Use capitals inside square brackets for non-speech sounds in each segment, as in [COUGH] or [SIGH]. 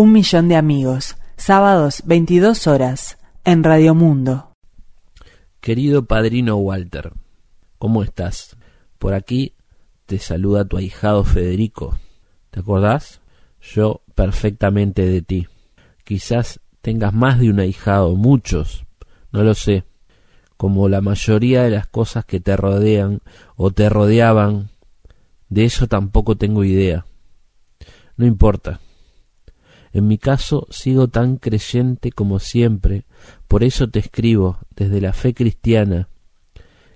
Un millón de amigos, sábados 22 horas, en Radio Mundo. Querido padrino Walter, ¿cómo estás? Por aquí te saluda tu ahijado Federico. ¿Te acordás? Yo perfectamente de ti. Quizás tengas más de un ahijado, muchos, no lo sé. Como la mayoría de las cosas que te rodean o te rodeaban, de eso tampoco tengo idea. No importa. En mi caso sigo tan creyente como siempre, por eso te escribo desde la fe cristiana,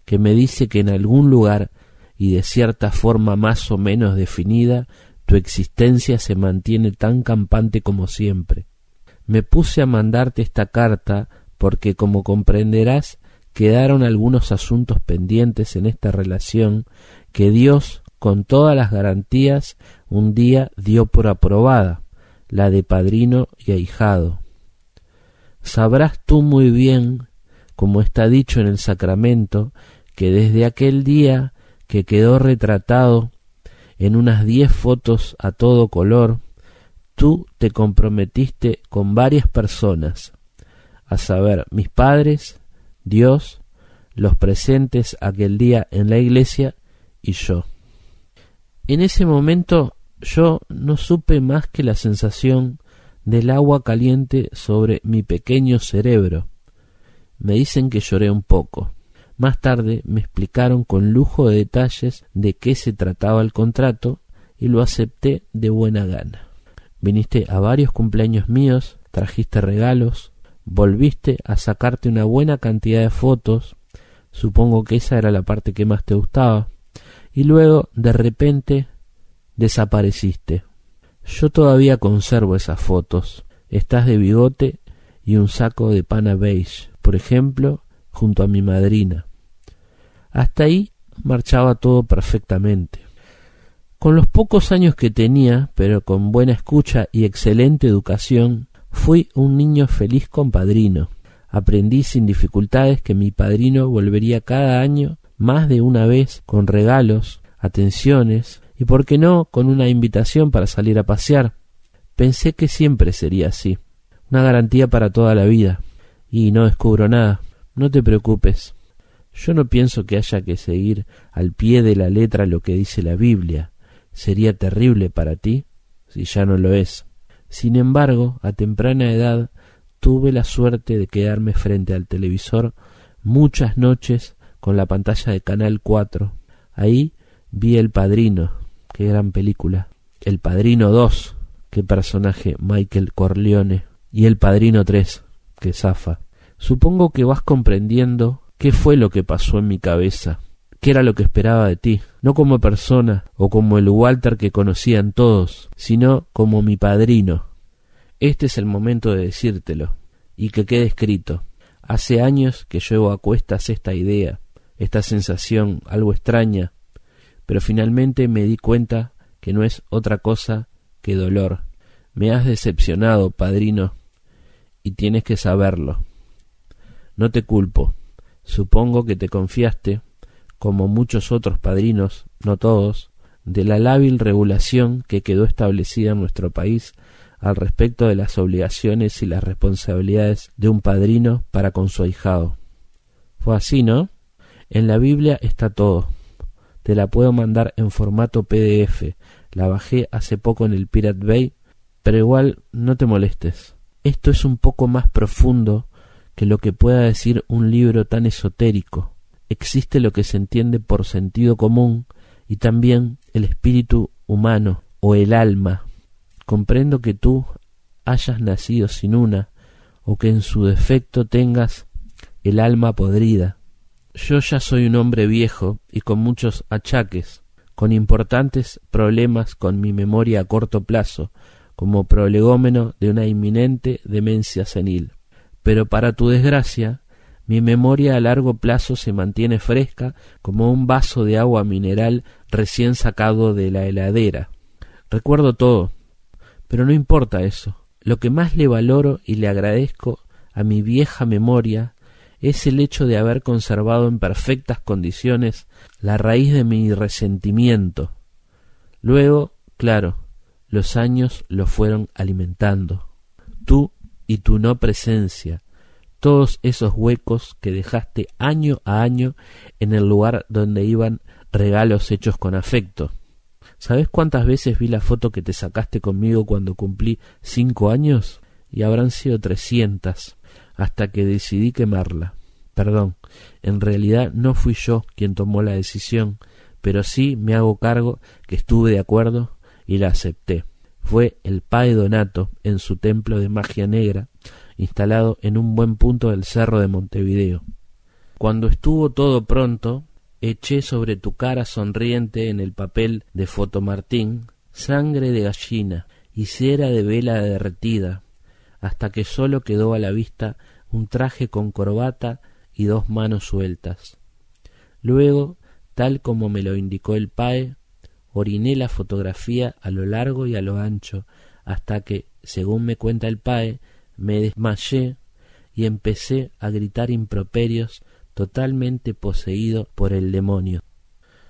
que me dice que en algún lugar y de cierta forma más o menos definida, tu existencia se mantiene tan campante como siempre. Me puse a mandarte esta carta porque, como comprenderás, quedaron algunos asuntos pendientes en esta relación que Dios, con todas las garantías, un día dio por aprobada la de padrino y ahijado. Sabrás tú muy bien, como está dicho en el sacramento, que desde aquel día que quedó retratado en unas diez fotos a todo color, tú te comprometiste con varias personas, a saber, mis padres, Dios, los presentes aquel día en la iglesia y yo. En ese momento yo no supe más que la sensación del agua caliente sobre mi pequeño cerebro. Me dicen que lloré un poco. Más tarde me explicaron con lujo de detalles de qué se trataba el contrato y lo acepté de buena gana. Viniste a varios cumpleaños míos, trajiste regalos, volviste a sacarte una buena cantidad de fotos, supongo que esa era la parte que más te gustaba, y luego de repente desapareciste. Yo todavía conservo esas fotos. Estás de bigote y un saco de pana beige, por ejemplo, junto a mi madrina. Hasta ahí marchaba todo perfectamente. Con los pocos años que tenía, pero con buena escucha y excelente educación, fui un niño feliz con padrino. Aprendí sin dificultades que mi padrino volvería cada año más de una vez con regalos, atenciones, y por qué no con una invitación para salir a pasear. Pensé que siempre sería así, una garantía para toda la vida. Y no descubro nada. No te preocupes. Yo no pienso que haya que seguir al pie de la letra lo que dice la Biblia. Sería terrible para ti si ya no lo es. Sin embargo, a temprana edad tuve la suerte de quedarme frente al televisor muchas noches con la pantalla de Canal 4. Ahí vi El Padrino, qué gran película. El Padrino 2, qué personaje Michael Corleone. Y El Padrino 3, qué zafa. Supongo que vas comprendiendo qué fue lo que pasó en mi cabeza, qué era lo que esperaba de ti, no como persona o como el Walter que conocían todos, sino como mi padrino. Este es el momento de decírtelo, y que quede escrito. Hace años que llevo a cuestas esta idea, esta sensación algo extraña, pero finalmente me di cuenta que no es otra cosa que dolor. Me has decepcionado, padrino, y tienes que saberlo. No te culpo. Supongo que te confiaste, como muchos otros padrinos, no todos, de la lábil regulación que quedó establecida en nuestro país al respecto de las obligaciones y las responsabilidades de un padrino para con su ahijado. Fue así, ¿no? En la Biblia está todo. Te la puedo mandar en formato PDF. La bajé hace poco en el Pirate Bay, pero igual no te molestes. Esto es un poco más profundo que lo que pueda decir un libro tan esotérico. Existe lo que se entiende por sentido común y también el espíritu humano o el alma. Comprendo que tú hayas nacido sin una o que en su defecto tengas el alma podrida. Yo ya soy un hombre viejo y con muchos achaques, con importantes problemas con mi memoria a corto plazo, como prolegómeno de una inminente demencia senil. Pero para tu desgracia, mi memoria a largo plazo se mantiene fresca como un vaso de agua mineral recién sacado de la heladera. Recuerdo todo, pero no importa eso. Lo que más le valoro y le agradezco a mi vieja memoria es el hecho de haber conservado en perfectas condiciones la raíz de mi resentimiento. Luego, claro, los años lo fueron alimentando. Tú y tu no presencia, todos esos huecos que dejaste año a año en el lugar donde iban regalos hechos con afecto. ¿Sabes cuántas veces vi la foto que te sacaste conmigo cuando cumplí cinco años? Y habrán sido trescientas, hasta que decidí quemarla. Perdón, en realidad no fui yo quien tomó la decisión, pero sí me hago cargo que estuve de acuerdo y la acepté. Fue el Padre Donato en su templo de magia negra, instalado en un buen punto del cerro de Montevideo. Cuando estuvo todo pronto, eché sobre tu cara sonriente en el papel de fotomartín sangre de gallina y cera de vela derretida, hasta que sólo quedó a la vista un traje con corbata y dos manos sueltas. Luego, tal como me lo indicó el PAE, oriné la fotografía a lo largo y a lo ancho, hasta que, según me cuenta el PAE, me desmayé y empecé a gritar improperios totalmente poseído por el demonio.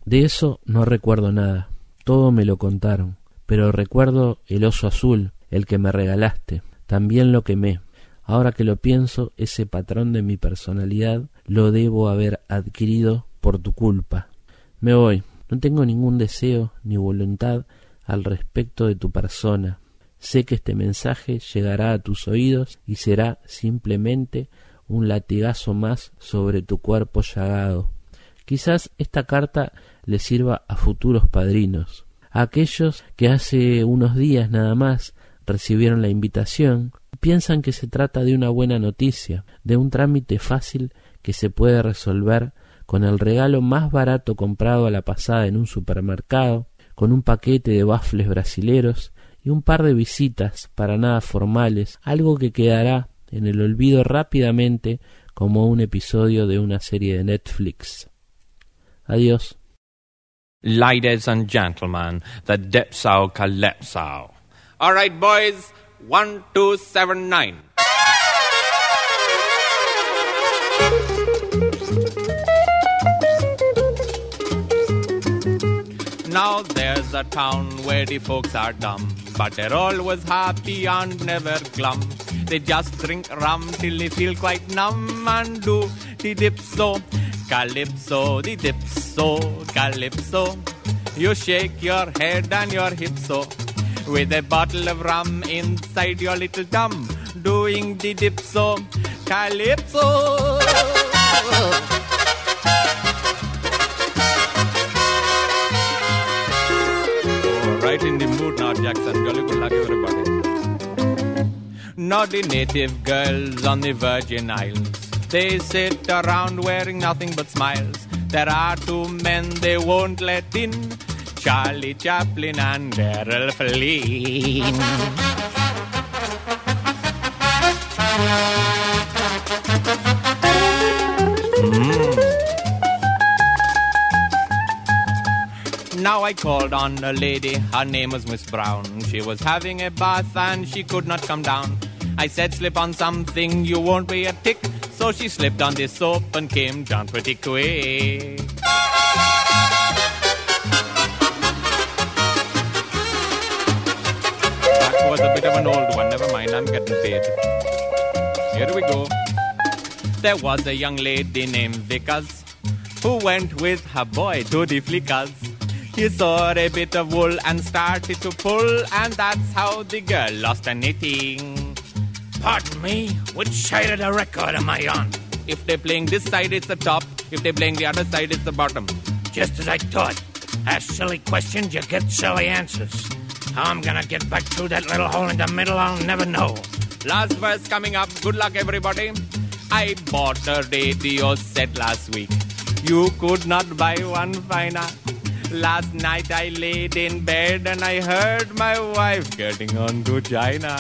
De eso no recuerdo nada, todo me lo contaron, pero recuerdo el oso azul, el que me regalaste, también lo quemé. Ahora que lo pienso, ese patrón de mi personalidad lo debo haber adquirido por tu culpa. Me voy, no tengo ningún deseo ni voluntad al respecto de tu persona. Sé que este mensaje llegará a tus oídos y será simplemente un latigazo más sobre tu cuerpo llagado. Quizás esta carta le sirva a futuros padrinos, a aquellos que hace unos días nada más recibieron la invitación, piensan que se trata de una buena noticia, de un trámite fácil que se puede resolver con el regalo más barato comprado a la pasada en un supermercado, con un paquete de bafles brasileros y un par de visitas para nada formales, algo que quedará en el olvido rápidamente como un episodio de una serie de Netflix. Adiós. Ladies and gentlemen, the Dipso Calypso. All right, boys, one, two, seven, nine. Now there's a town where the folks are dumb, but they're always happy and never glum. They just drink rum till they feel quite numb and do the dipso, calypso, the dipso, calypso. You shake your head and your hips so with a bottle of rum inside your little dum, doing the dipso, calypso. right in the mood now, Jackson. Jolly good luck, everybody. The native girls on the Virgin Islands. They sit around wearing nothing but smiles. There are two men they won't let in Charlie Chaplin and Errol Flynn. Hmm. Now I called on a lady, her name was Miss Brown. She was having a bath and she could not come down. I said, slip on something, you won't be a tick. So she slipped on this soap and came down pretty quick. Was a bit of an old one, never mind, I'm getting paid. Here we go. There was a young lady named Vickers who went with her boy to the flickers. He saw a bit of wool and started to pull, and that's how the girl lost her knitting. Pardon me, which side of the record am I on? If they're playing this side, it's the top. If they're playing the other side, it's the bottom. Just as I thought. Ask silly questions, you get silly answers. How I'm gonna get back through that little hole in the middle, I'll never know. Last verse coming up. Good luck, everybody. I bought a radio set last week. You could not buy one finer. Last night I laid in bed and I heard my wife getting on to China.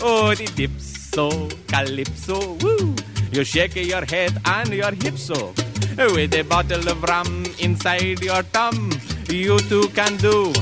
Oh, the dipso, calypso, woo! You shake your head and your hips so. With a bottle of rum inside your tum, you too can do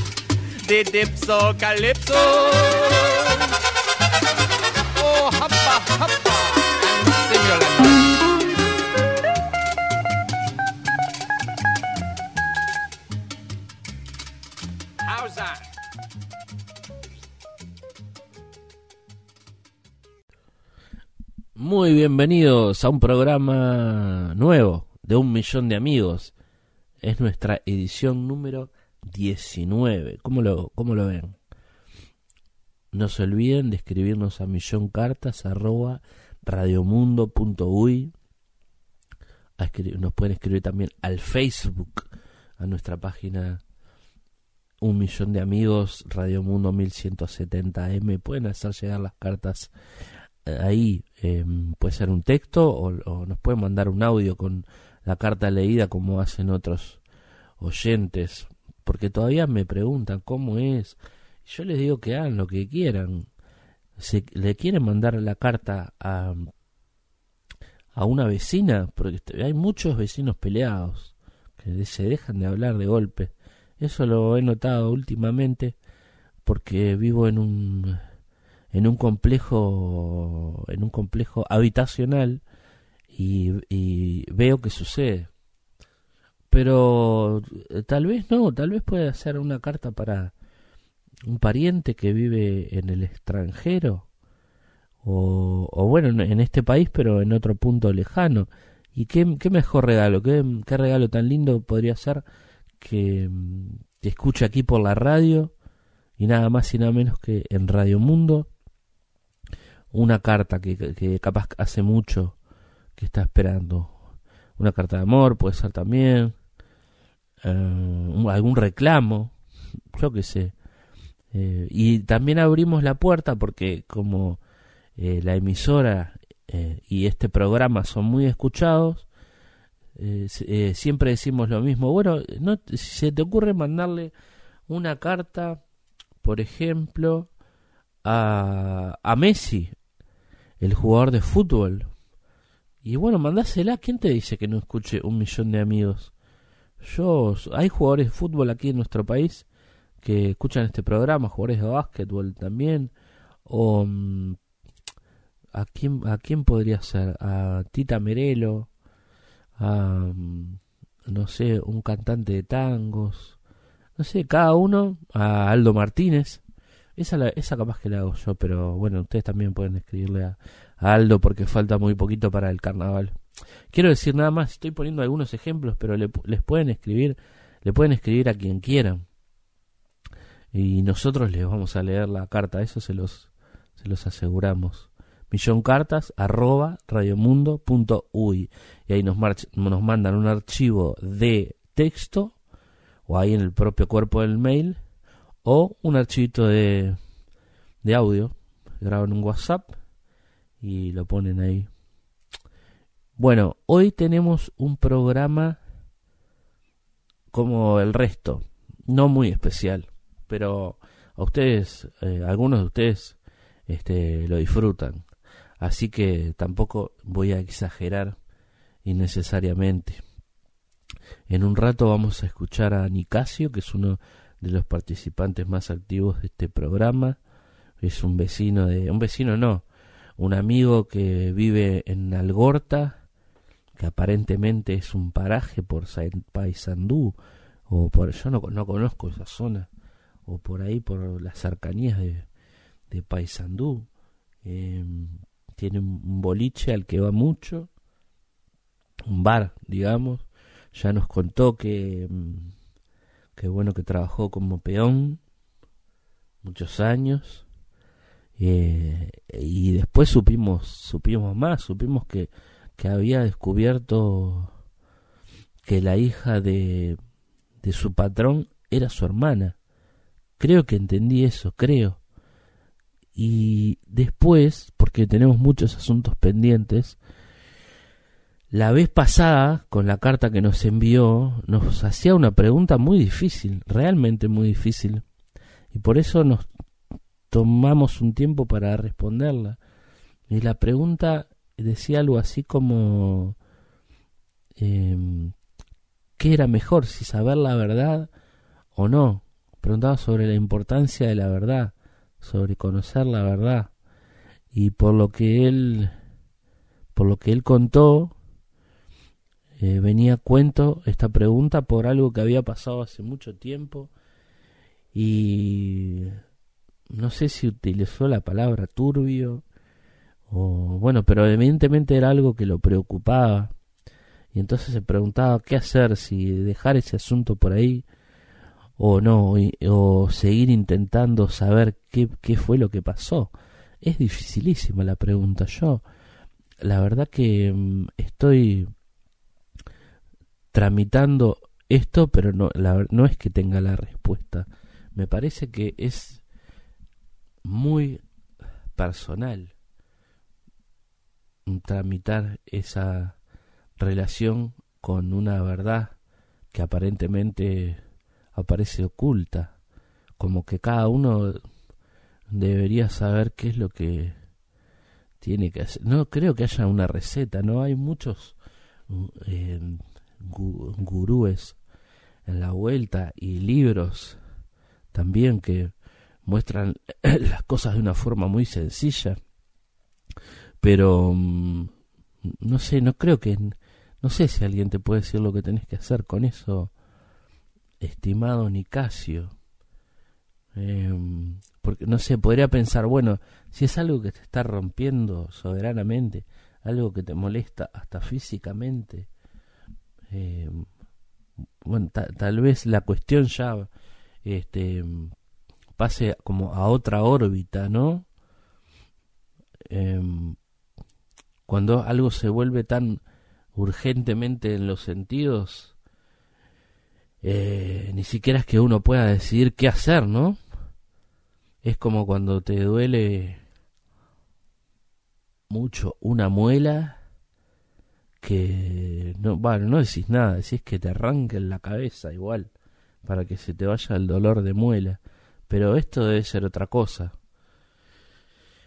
Muy bienvenidos a un programa nuevo de un millón de amigos. Es nuestra edición número 19. ¿Cómo lo, cómo lo ven? No se olviden de escribirnos a milloncartas@radiomundo.uy. Nos pueden escribir también al Facebook, a nuestra página Un Millón de Amigos, Radio Mundo 1170M. Pueden hacer llegar las cartas eh, ahí. Eh, puede ser un texto o nos pueden mandar un audio con la carta leída como hacen otros oyentes. Porque todavía me preguntan cómo es yo les digo que hagan lo que quieran. Si le quieren mandar la carta a, a una vecina, porque este, hay muchos vecinos peleados que se dejan de hablar de golpe. Eso lo he notado últimamente porque vivo en un en un complejo en un complejo habitacional y, y veo que sucede. Pero eh, tal vez no, tal vez puede hacer una carta para un pariente que vive en el extranjero. O, o, bueno en este país pero en otro punto lejano. Y qué, mejor regalo qué, qué, regalo tan lindo podría ser que, que escuche aquí por la radio y nada más y nada menos que en Radio Mundo una carta que, que capaz hace mucho que está esperando. Una carta de amor puede ser también eh, algún reclamo yo qué sé eh, y también abrimos la puerta porque como eh, la emisora eh, y este programa son muy escuchados, siempre decimos lo mismo. Bueno, no, si se te ocurre mandarle una carta, por ejemplo, a, a Messi, el jugador de fútbol, y bueno, mandásela. ¿Quién te dice que no escuche un millón de amigos? Yo, hay jugadores de fútbol aquí en nuestro país que escuchan este programa, jugadores de básquetbol también, o mm, a quién a quién podría ser, a Tita Merelo, a mm, no sé, un cantante de tangos, no sé, cada uno, a Aldo Martínez, esa, la, esa capaz que la hago yo, pero bueno, ustedes también pueden escribirle a, Aldo porque falta muy poquito para el carnaval. Quiero decir nada más, estoy poniendo algunos ejemplos, pero le, les pueden escribir, le pueden escribir a quien quieran y nosotros les vamos a leer la carta, eso se los, se los aseguramos. Milloncartas arroba radiomundo.uy y ahí nos, nos mandan un archivo de texto o ahí en el propio cuerpo del mail o un archivito de, de audio, graban un WhatsApp y lo ponen ahí. Bueno, hoy tenemos un programa como el resto, no muy especial pero a ustedes, eh, algunos de ustedes este, lo disfrutan. Así que tampoco voy a exagerar innecesariamente. En un rato vamos a escuchar a Nicasio, que es uno de los participantes más activos de este programa. Es un vecino de... un vecino no, un amigo que vive en Algorta, que aparentemente es un paraje por Paysandú, o por... yo no, no conozco esa zona o por ahí por las cercanías de, de Paysandú. Em, tiene un boliche al que va mucho, un bar, digamos. Ya nos contó que, em, que bueno que trabajó como peón muchos años. Eh, y después supimos, supimos más, supimos que, que había descubierto que la hija de, de su patrón era su hermana. Creo que entendí eso, creo. Y después, porque tenemos muchos asuntos pendientes, la vez pasada, con la carta que nos envió, nos hacía una pregunta muy difícil, realmente muy difícil. Y por eso nos tomamos un tiempo para responderla. Y la pregunta decía algo así como, eh, ¿qué era mejor, si saber la verdad o no? preguntaba sobre la importancia de la verdad, sobre conocer la verdad. Y por lo que él, por lo que él contó, eh, venía a cuento esta pregunta por algo que había pasado hace mucho tiempo y no sé si utilizó la palabra turbio O, bueno, pero evidentemente era algo que lo preocupaba. Y entonces se preguntaba qué hacer, si dejar ese asunto por ahí o no, o seguir intentando saber qué, qué fue lo que pasó. Es dificilísima la pregunta. Yo, la verdad que mm, estoy tramitando esto, pero no, no es que tenga la respuesta. Me parece que es muy personal tramitar esa relación con una verdad que aparentemente aparece oculta, como que cada uno debería saber qué es lo que tiene que hacer. No creo que haya una receta, no hay muchos eh, gurúes en la vuelta y libros también que muestran [CLEARS THROAT] las cosas de una forma muy sencilla. Pero mm, no sé, no creo que no sé si alguien te puede decir lo que tenés que hacer con eso, estimado Nicasio. Eh, porque no sé, podría pensar, bueno, si es algo que te está rompiendo soberanamente, algo que te molesta hasta físicamente, eh, bueno, tal vez la cuestión ya este, pase como a otra órbita, ¿no? Em, cuando algo se vuelve tan urgentemente en los sentidos, eh, ni siquiera es que uno pueda decidir qué hacer, ¿no? Es como cuando te duele mucho una muela que no, bueno, no decís nada, decís que te arranquen la cabeza igual, para que se te vaya el dolor de muela. Pero esto debe ser otra cosa.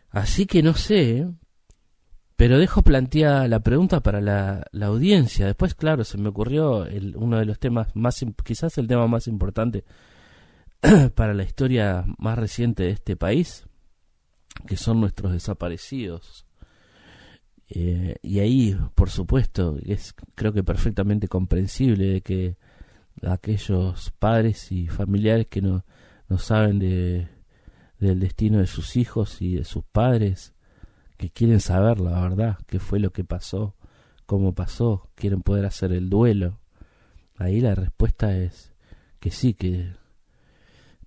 Así que no sé. Pero dejo planteada la pregunta para la, la, audiencia. Después, claro, se me ocurrió el, uno de los temas más, quizás el tema más importante [CLEARS THROAT] para la historia más reciente de este país, que son nuestros desaparecidos. Eh, y ahí, por supuesto, es creo que perfectamente comprensible de que aquellos padres y familiares que no, no saben de, del destino de sus hijos y de sus padres, que quieren saber la verdad, qué fue lo que pasó, cómo pasó, quieren poder hacer el duelo. Ahí la respuesta es que sí, que,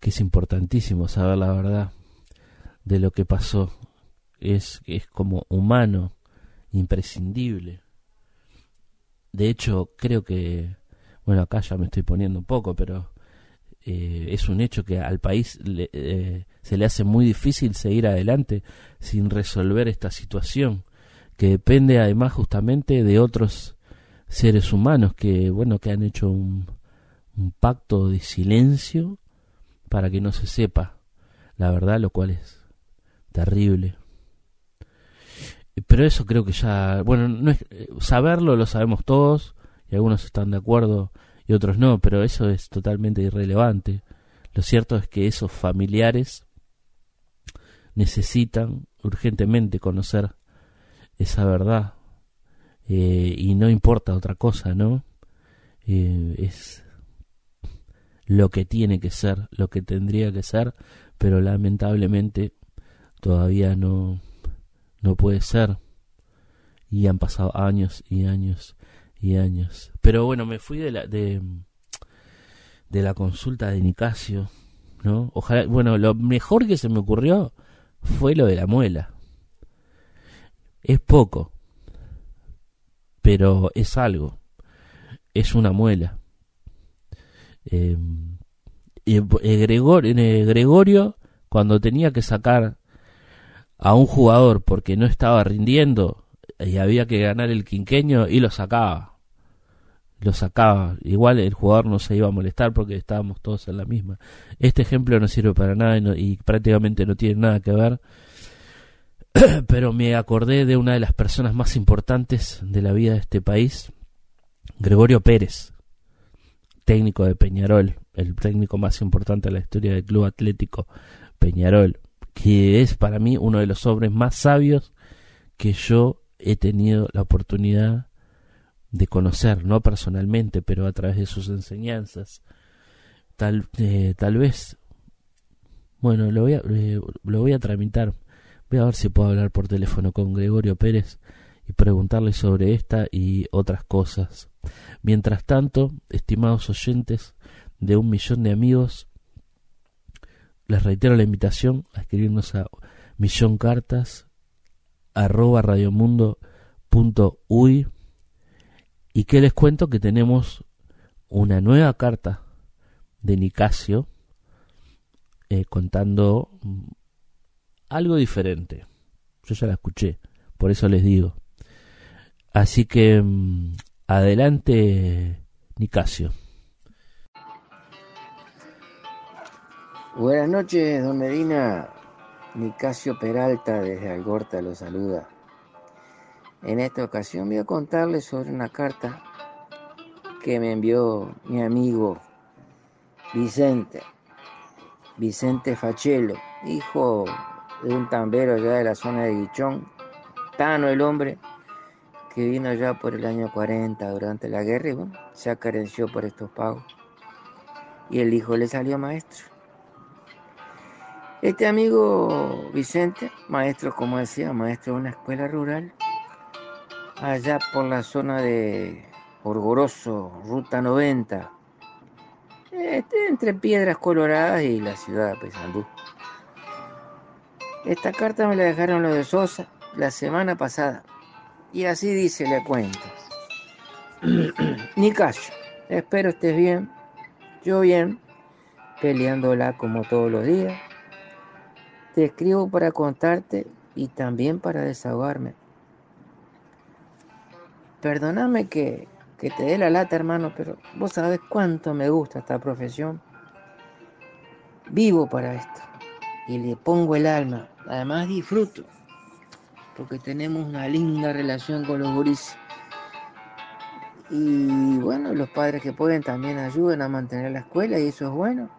que es importantísimo saber la verdad de lo que pasó. Es, es como humano imprescindible. De hecho, creo que, bueno, acá ya me estoy poniendo un poco, pero eh, es un hecho que al país eh, se le hace muy difícil seguir adelante sin resolver esta situación, que depende además justamente de otros seres humanos que, bueno, que han hecho un, un pacto de silencio para que no se sepa la verdad, lo cual es terrible. Pero eso creo que ya, bueno, no es, saberlo lo sabemos todos y algunos están de acuerdo y otros no, pero eso es totalmente irrelevante. Lo cierto es que esos familiares necesitan urgentemente conocer esa verdad eh, y no importa otra cosa, ¿no? Eh, es lo que tiene que ser, lo que tendría que ser, pero lamentablemente todavía no, no puede ser. Y han pasado años y años y años. Pero bueno, me fui de la, de, de la consulta de Nicasio, ¿no? Ojalá, bueno, lo mejor que se me ocurrió fue lo de la muela. Es poco, pero es algo. Es una muela. Eh, y Gregorio, Gregorio, cuando tenía que sacar a un jugador porque no estaba rindiendo y había que ganar el quinqueño y lo sacaba. Lo sacaba. Igual el jugador no se iba a molestar porque estábamos todos en la misma. Este ejemplo no sirve para nada y, prácticamente no tiene nada que ver. [CLEARS THROAT] Pero me acordé de una de las personas más importantes de la vida de este país, Gregorio Pérez, técnico de Peñarol, el técnico más importante de la historia del Club Atlético Peñarol que es para mí uno de los hombres más sabios que yo he tenido la oportunidad de conocer, no personalmente, pero a través de sus enseñanzas. Tal, eh, tal vez, bueno, lo voy, a, eh, lo voy a tramitar Voy a ver si puedo hablar por teléfono con Gregorio Pérez y preguntarle sobre esta y otras cosas. Mientras tanto, estimados oyentes de un millón de amigos, les reitero la invitación a escribirnos a milloncartas arroba radiomundo.uy y que les cuento que tenemos una nueva carta de Nicasio eh, contando algo diferente. Yo ya la escuché, por eso les digo. Así que mm, adelante, Nicasio. Buenas noches, don Medina. Nicasio Peralta desde Algorta lo saluda. En esta ocasión voy a contarles sobre una carta que me envió mi amigo Vicente, Vicente Fachelo, hijo de un tambero allá de la zona de Guichón, Tano el hombre, que vino allá por el año 40 durante la guerra y bueno, se acareció por estos pagos. Y el hijo le salió maestro. Este amigo Vicente, maestro, como decía, maestro de una escuela rural, allá por la zona de Orgoroso, Ruta 90, este, entre Piedras Coloradas y la ciudad de Pesandú. Esta carta me la dejaron los de Sosa la semana pasada. Y así dice, le cuento. [CLEARS THROAT] Nicasio, espero estés bien. Yo bien, peleándola como todos los días. Te escribo para contarte y también para desahogarme. Perdóname que, que te dé la lata, hermano, pero vos sabés cuánto me gusta esta profesión. Vivo para esto y le pongo el alma. Además disfruto porque tenemos una linda relación con los gurises. Y bueno, los padres que pueden también ayudan a mantener la escuela y eso es bueno.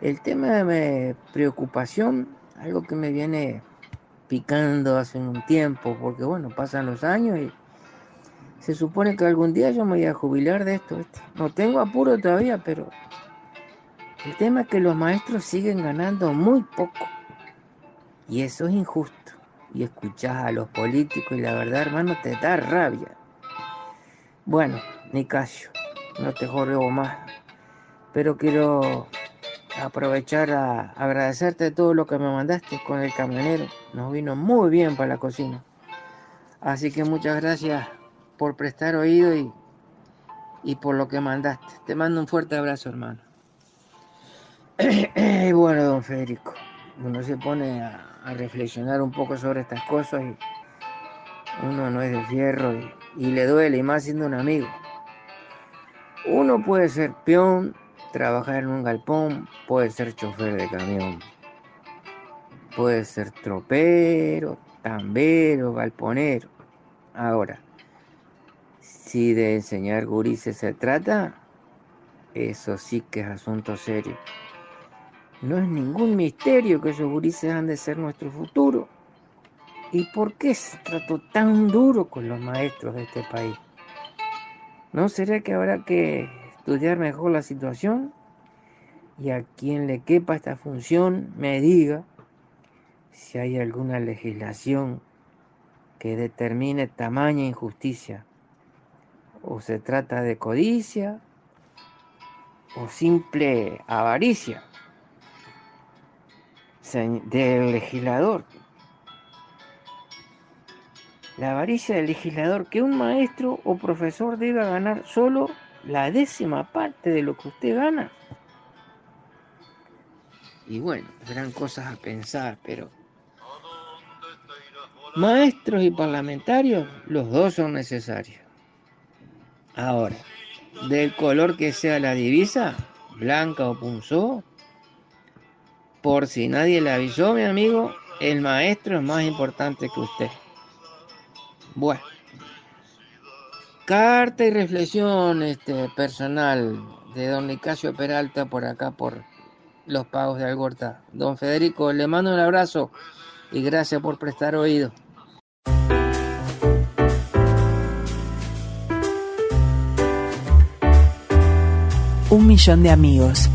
El tema de mi preocupación, algo que me viene picando hace un tiempo, porque bueno, pasan los años y se supone que algún día yo me voy a jubilar de esto. No tengo apuro todavía, pero el tema es que los maestros siguen ganando muy poco. Y eso es injusto. Y escuchás a los políticos y la verdad, hermano, te da rabia. Bueno, Nicasio, no te jorreo más. Pero quiero aprovechar a agradecerte todo lo que me mandaste con el camionero. Nos vino muy bien para la cocina. Así que muchas gracias por prestar oído y, y por lo que mandaste. Te mando un fuerte abrazo, hermano. [CLEARS THROAT] bueno, don Federico, uno se pone a, reflexionar un poco sobre estas cosas y uno no es de fierro y, y le duele, y más siendo un amigo. Uno puede ser peón, trabajar en un galpón, puede ser chofer de camión, puede ser tropero, tambero, galponero. Ahora, si de enseñar gurises se trata, eso sí que es asunto serio. No es ningún misterio que esos gurises han de ser nuestro futuro. ¿Y por qué se trató tan duro con los maestros de este país? ¿No será que habrá que estudiar mejor la situación y a quien le quepa esta función me diga si hay alguna legislación que determine tamaña injusticia, o se trata de codicia, o simple avaricia del legislador. La avaricia del legislador, que un maestro o profesor deba ganar solo la décima parte de lo que usted gana. Y bueno, serán cosas a pensar, pero maestros y parlamentarios, los dos son necesarios. Ahora, del color que sea la divisa, blanca o punzó, por si nadie le avisó, mi amigo, el maestro es más importante que usted. Bueno. Carta y reflexión este, personal de don Nicasio Peralta por acá por los pagos de Algorta. Don Federico, le mando un abrazo y gracias por prestar oído. un millón de amigos.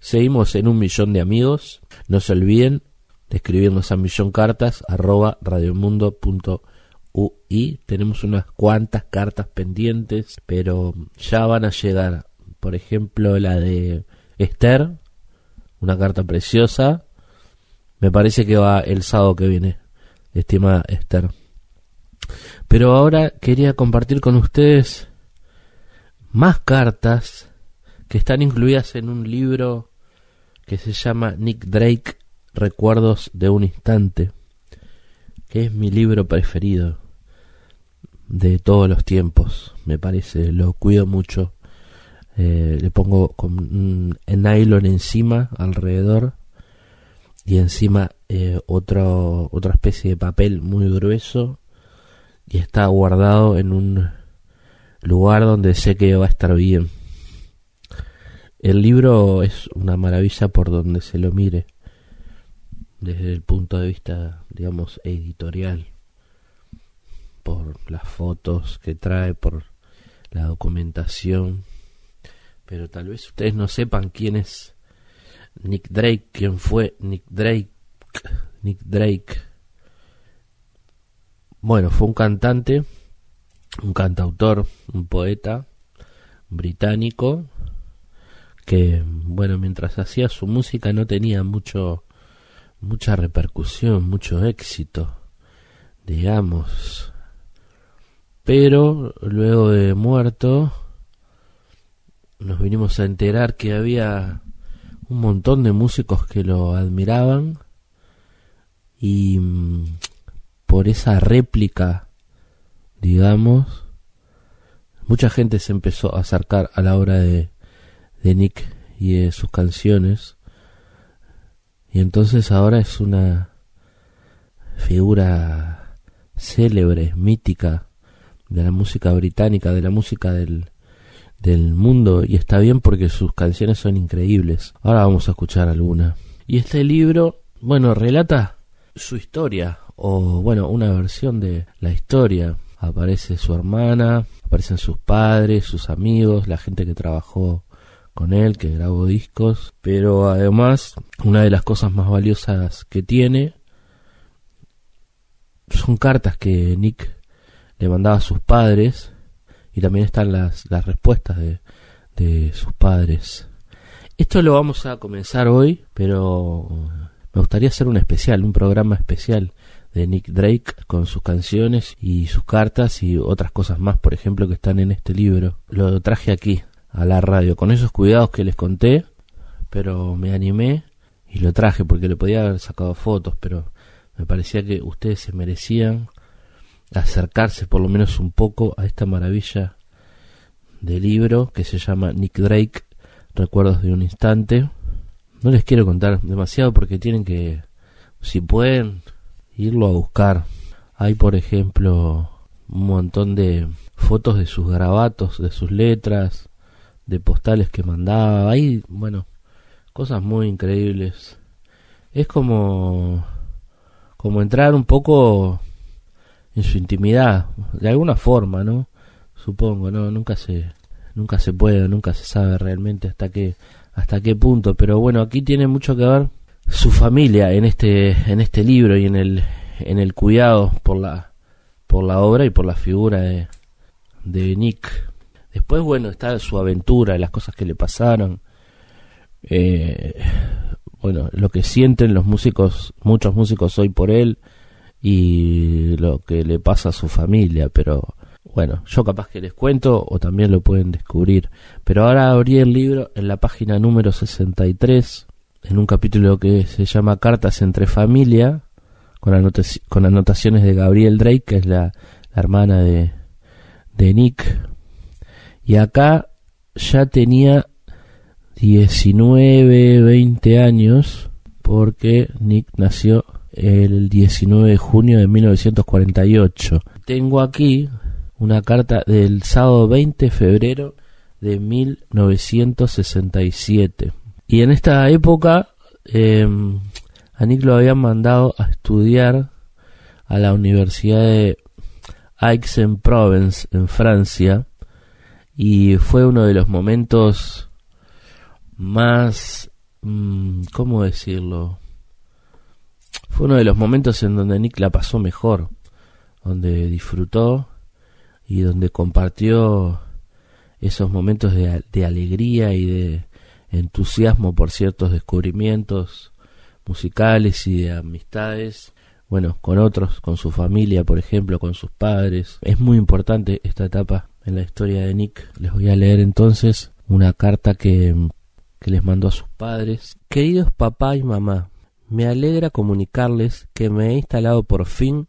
Seguimos en un millón de amigos. No se olviden de escribirnos a milloncartas.radiomundo.ui. Tenemos unas cuantas cartas pendientes, pero ya van a llegar. Por ejemplo, la de Esther, una carta preciosa. Me parece que va el sábado que viene estimada Esther. Pero ahora quería compartir con ustedes más cartas que están incluidas en un libro que se llama Nick Drake, Recuerdos de un Instante, que es mi libro preferido de todos los tiempos, me parece, lo cuido mucho. Eh, le pongo con un nylon encima, alrededor, y encima eh, otro, otra especie de papel muy grueso, y está guardado en un lugar donde sé que va a estar bien. El libro es una maravilla por donde se lo mire, desde el punto de vista, digamos, editorial, por las fotos que trae, por la documentación, pero tal vez ustedes no sepan quién es Nick Drake, quién fue Nick Drake, Nick Drake. Bueno, fue un cantante un cantautor, un poeta británico que bueno, mientras hacía su música no tenía mucho mucha repercusión, mucho éxito, digamos. Pero luego de muerto nos vinimos a enterar que había un montón de músicos que lo admiraban y mm, por esa réplica digamos, mucha gente se empezó a acercar a la obra de, de Nick y de sus canciones. Y entonces ahora es una figura célebre, mítica de la música británica, de la música del, del mundo. Y está bien porque sus canciones son increíbles. Ahora vamos a escuchar alguna. Y este libro, bueno, relata su historia, o bueno, una versión de la historia aparece su hermana, aparecen sus padres, sus amigos, la gente que trabajó con él, que grabó discos, pero además una de las cosas más valiosas que tiene son cartas que Nick le mandaba a sus padres y también están las, las respuestas de, de sus padres. Esto lo vamos a comenzar hoy, pero me gustaría hacer un especial, un programa especial de Nick Drake con sus canciones y sus cartas y otras cosas más, por ejemplo, que están en este libro. Lo traje aquí a la radio con esos cuidados que les conté, pero me animé y lo traje porque le podía haber sacado fotos, pero me parecía que ustedes se merecían acercarse por lo menos un poco a esta maravilla de libro que se llama Nick Drake, Recuerdos de un Instante. No les quiero contar demasiado porque tienen que, si pueden, irlo a buscar. Hay, por ejemplo, un montón de fotos de sus grabatos, de sus letras, de postales que mandaba. Hay, bueno, cosas muy increíbles. Es como como entrar un poco en su intimidad, de alguna forma, ¿no? Supongo, no, nunca se nunca se puede, nunca se sabe realmente hasta qué hasta qué punto, pero bueno, aquí tiene mucho que ver su familia en este en este libro y en el en el cuidado por la por la obra y por la figura de, de Nick después bueno está su aventura las cosas que le pasaron eh, bueno lo que sienten los músicos muchos músicos hoy por él y lo que le pasa a su familia pero bueno, yo capaz que les cuento o también lo pueden descubrir. Pero ahora abrí el libro en la página número 63 en un capítulo que se llama Cartas entre familia, con, anotaciones de Gabriel Drake, que es la, hermana de, de Nick. Y acá ya tenía 19, 20 años, porque Nick nació el 19 de junio de 1948. Tengo aquí una carta del sábado 20 de febrero de 1967. Y en esta época eh, a Nick lo habían mandado a estudiar a la Universidad de Aix-en-Provence en Francia y fue uno de los momentos más mm, ¿cómo decirlo? Fue uno de los momentos en donde Nick la pasó mejor, donde disfrutó y donde compartió esos momentos de, de alegría y de entusiasmo por ciertos descubrimientos musicales y de amistades bueno, con otros, con su familia, por ejemplo, con sus padres. Es muy importante esta etapa en la historia de Nick. Les voy a leer entonces una carta que, que les mandó a sus padres. Queridos papá y mamá, me alegra comunicarles que me he instalado por fin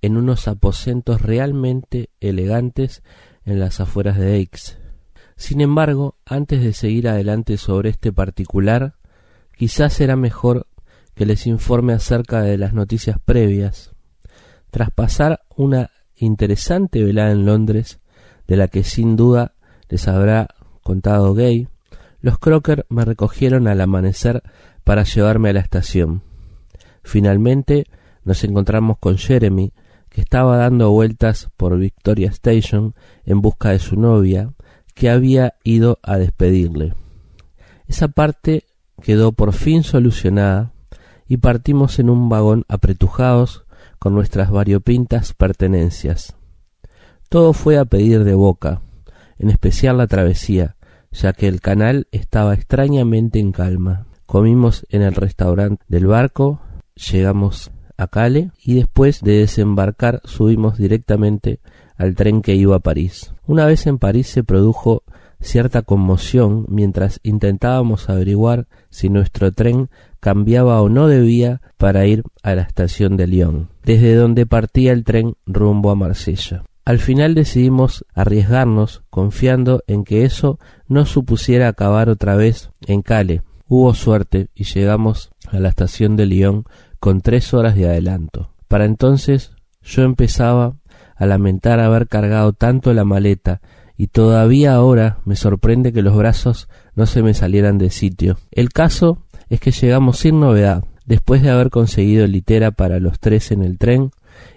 en unos aposentos realmente elegantes en las afueras de Aix. Sin embargo, antes de seguir adelante sobre este particular, quizás será mejor que les informe acerca de las noticias previas. Tras pasar una interesante velada en Londres, de la que sin duda les habrá contado Gay, los Crocker me recogieron al amanecer para llevarme a la estación. Finalmente nos encontramos con Jeremy, que estaba dando vueltas por Victoria Station en busca de su novia, que había ido a despedirle. Esa parte quedó por fin solucionada y partimos en un vagón apretujados con nuestras variopintas pertenencias. Todo fue a pedir de boca, en especial la travesía, ya que el canal estaba extrañamente en calma. Comimos en el restaurante del barco, llegamos a Cale y después de desembarcar subimos directamente al tren que iba a París. Una vez en París se produjo cierta conmoción mientras intentábamos averiguar si nuestro tren cambiaba o no debía para ir a la estación de Lyon, desde donde partía el tren rumbo a Marsella. Al final decidimos arriesgarnos confiando en que eso no supusiera acabar otra vez en Cale. Hubo suerte y llegamos a la estación de Lyon con tres horas de adelanto. Para entonces yo empezaba a lamentar haber cargado tanto la maleta y todavía ahora me sorprende que los brazos no se me salieran de sitio. El caso es que llegamos sin novedad, después de haber conseguido litera para los tres en el tren,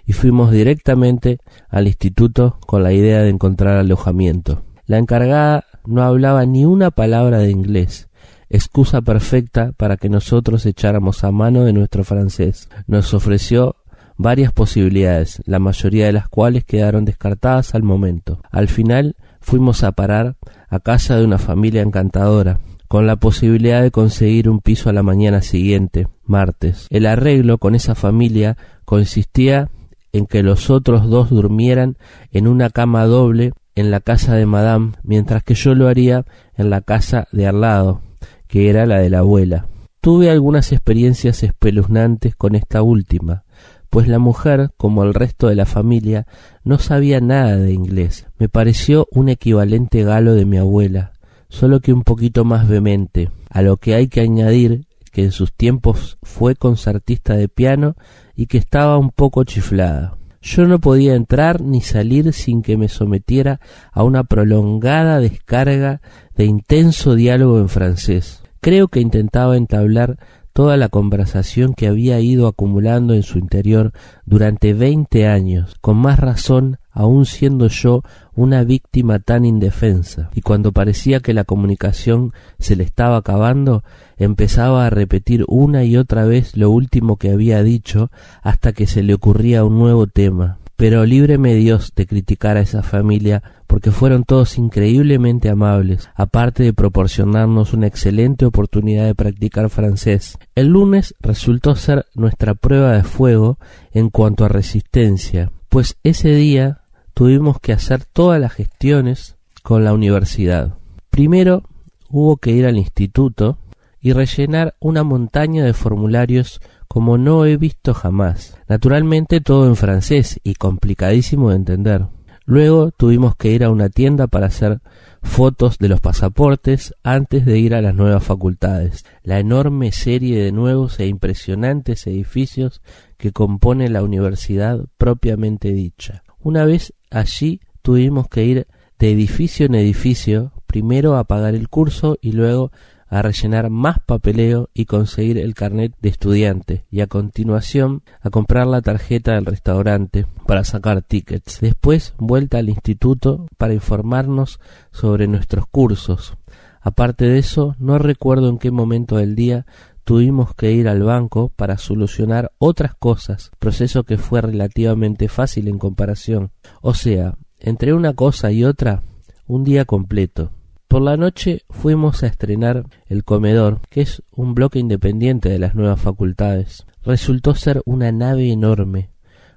y fuimos directamente al instituto con la idea de encontrar alojamiento. La encargada no hablaba ni una palabra de inglés, excusa perfecta para que nosotros echáramos a mano de nuestro francés. Nos ofreció varias posibilidades, la mayoría de las cuales quedaron descartadas al momento. Al final fuimos a parar a casa de una familia encantadora, con la posibilidad de conseguir un piso a la mañana siguiente, martes. El arreglo con esa familia consistía en que los otros dos durmieran en una cama doble en la casa de Madame, mientras que yo lo haría en la casa de al lado, que era la de la abuela. Tuve algunas experiencias espeluznantes con esta última, pues la mujer, como el resto de la familia, no sabía nada de inglés. Me pareció un equivalente galo de mi abuela, solo que un poquito más vehemente, a lo que hay que añadir que en sus tiempos fue concertista de piano y que estaba un poco chiflada. Yo no podía entrar ni salir sin que me sometiera a una prolongada descarga de intenso diálogo en francés. Creo que intentaba entablar toda la conversación que había ido acumulando en su interior durante veinte años, con más razón aun siendo yo una víctima tan indefensa, y cuando parecía que la comunicación se le estaba acabando, empezaba a repetir una y otra vez lo último que había dicho hasta que se le ocurría un nuevo tema. Pero líbreme Dios de criticar a esa familia porque fueron todos increíblemente amables, aparte de proporcionarnos una excelente oportunidad de practicar francés. El lunes resultó ser nuestra prueba de fuego en cuanto a resistencia, pues ese día tuvimos que hacer todas las gestiones con la universidad. Primero hubo que ir al instituto y rellenar una montaña de formularios como no he visto jamás. Naturalmente todo en francés y complicadísimo de entender. Luego tuvimos que ir a una tienda para hacer fotos de los pasaportes antes de ir a las nuevas facultades. La enorme serie de nuevos e impresionantes edificios que compone la universidad propiamente dicha. Una vez allí tuvimos que ir de edificio en edificio, primero a pagar el curso y luego a rellenar más papeleo y conseguir el carnet de estudiante y a continuación a comprar la tarjeta del restaurante para sacar tickets. Después vuelta al instituto para informarnos sobre nuestros cursos, Aparte de eso, no recuerdo en qué momento del día tuvimos que ir al banco para solucionar otras cosas, proceso que fue relativamente fácil en comparación. O sea, entre una cosa y otra, un día completo. Por la noche fuimos a estrenar el comedor, que es un bloque independiente de las nuevas facultades. Resultó ser una nave enorme,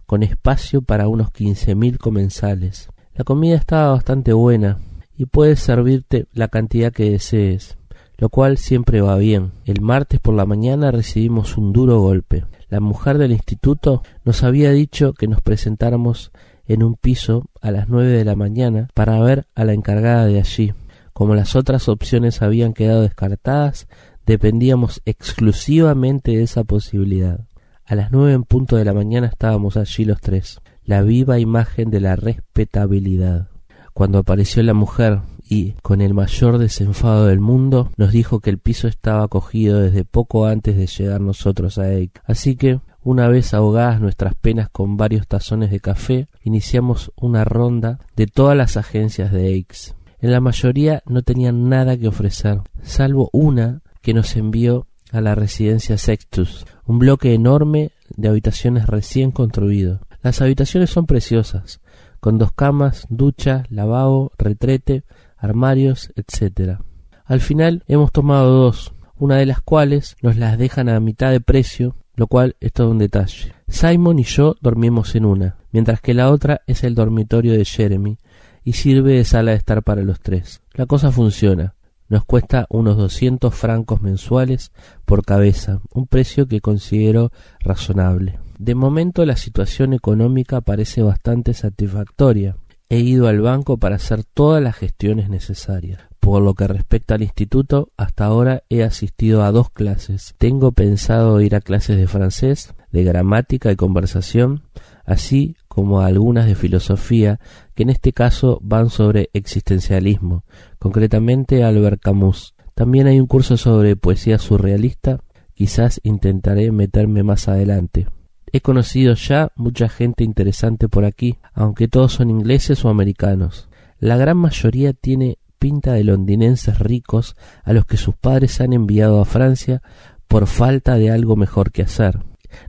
con espacio para unos quince mil comensales. La comida estaba bastante buena y puedes servirte la cantidad que desees, lo cual siempre va bien. El martes por la mañana recibimos un duro golpe. La mujer del instituto nos había dicho que nos presentáramos en un piso a las nueve de la mañana para ver a la encargada de allí. Como las otras opciones habían quedado descartadas, dependíamos exclusivamente de esa posibilidad. A las nueve en punto de la mañana estábamos allí los tres, la viva imagen de la respetabilidad. Cuando apareció la mujer y, con el mayor desenfado del mundo, nos dijo que el piso estaba cogido desde poco antes de llegar nosotros a Eik. Así que, una vez ahogadas nuestras penas con varios tazones de café, iniciamos una ronda de todas las agencias de Aix. En la mayoría no tenían nada que ofrecer, salvo una que nos envió a la residencia Sextus, un bloque enorme de habitaciones recién construido. Las habitaciones son preciosas, con dos camas, ducha, lavabo, retrete, armarios, etc. Al final hemos tomado dos, una de las cuales nos las dejan a mitad de precio, lo cual es todo un detalle. Simon y yo dormimos en una, mientras que la otra es el dormitorio de Jeremy, y sirve de sala de estar para los tres. La cosa funciona. Nos cuesta unos 200 francos mensuales por cabeza, un precio que considero razonable. De momento la situación económica parece bastante satisfactoria. He ido al banco para hacer todas las gestiones necesarias. Por lo que respecta al instituto, hasta ahora he asistido a dos clases. Tengo pensado ir a clases de francés, de gramática y conversación, así como a algunas de filosofía, que en este caso van sobre existencialismo, concretamente Albert Camus. También hay un curso sobre poesía surrealista, quizás intentaré meterme más adelante. He conocido ya mucha gente interesante por aquí, aunque todos son ingleses o americanos. La gran mayoría tiene pinta de londinenses ricos a los que sus padres han enviado a Francia por falta de algo mejor que hacer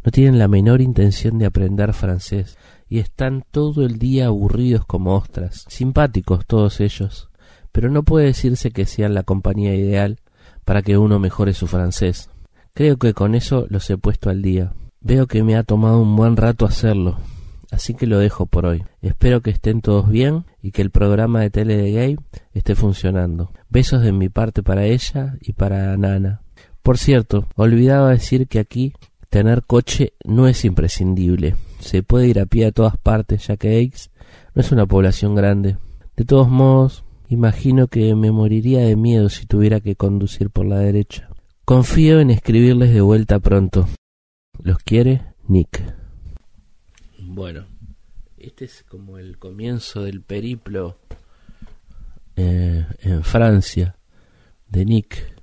no tienen la menor intención de aprender francés y están todo el día aburridos como ostras, simpáticos todos ellos, pero no puede decirse que sean la compañía ideal para que uno mejore su francés. Creo que con eso los he puesto al día. Veo que me ha tomado un buen rato hacerlo, así que lo dejo por hoy. Espero que estén todos bien y que el programa de tele de gay esté funcionando. Besos de mi parte para ella y para Nana. Por cierto, olvidaba decir que aquí tener coche no es imprescindible. Se puede ir a pie a todas partes, ya que Aix no es una población grande. De todos modos, imagino que me moriría de miedo si tuviera que conducir por la derecha. Confío en escribirles de vuelta pronto. ¿Los quiere? Nick. Bueno, este es como el comienzo del periplo eh, en Francia de Nick.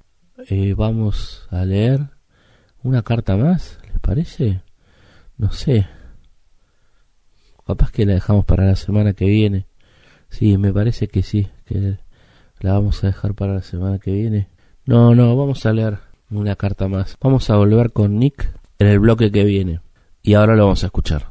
Eh, vamos a leer una carta más, ¿les parece? No sé. Capaz que la dejamos para la semana que viene. Sí, me parece que sí, que la vamos a dejar para la semana que viene. No, no, vamos a leer una carta más. Vamos a volver con Nick en el bloque que viene. Y ahora lo vamos a escuchar.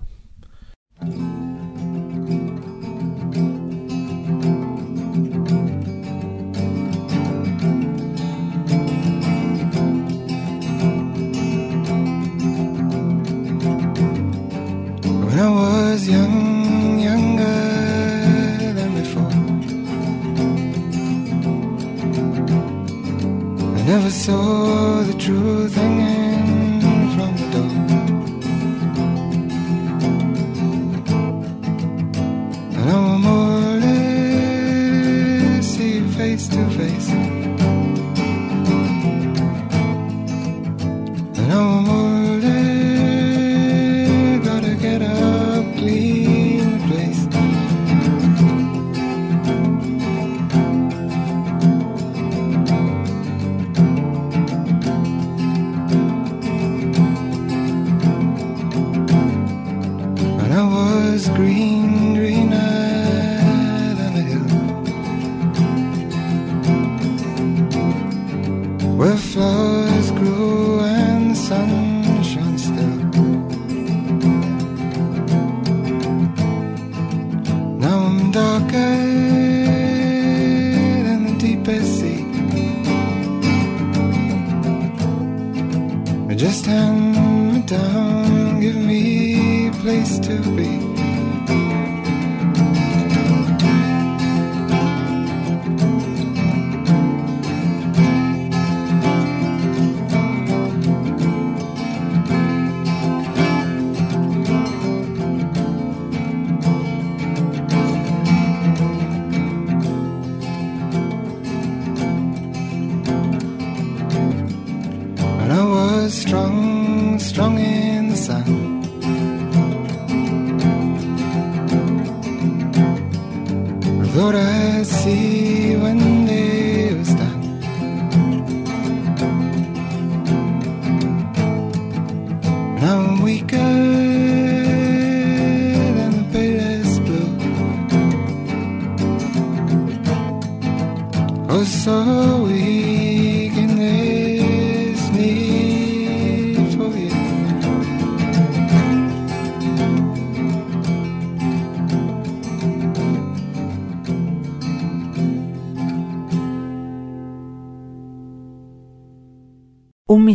When I was young, younger than before, I never saw the truth hanging flowers grow and the sun shines still. Now I'm darker than the deepest sea. Just hand me down, give me a place to be.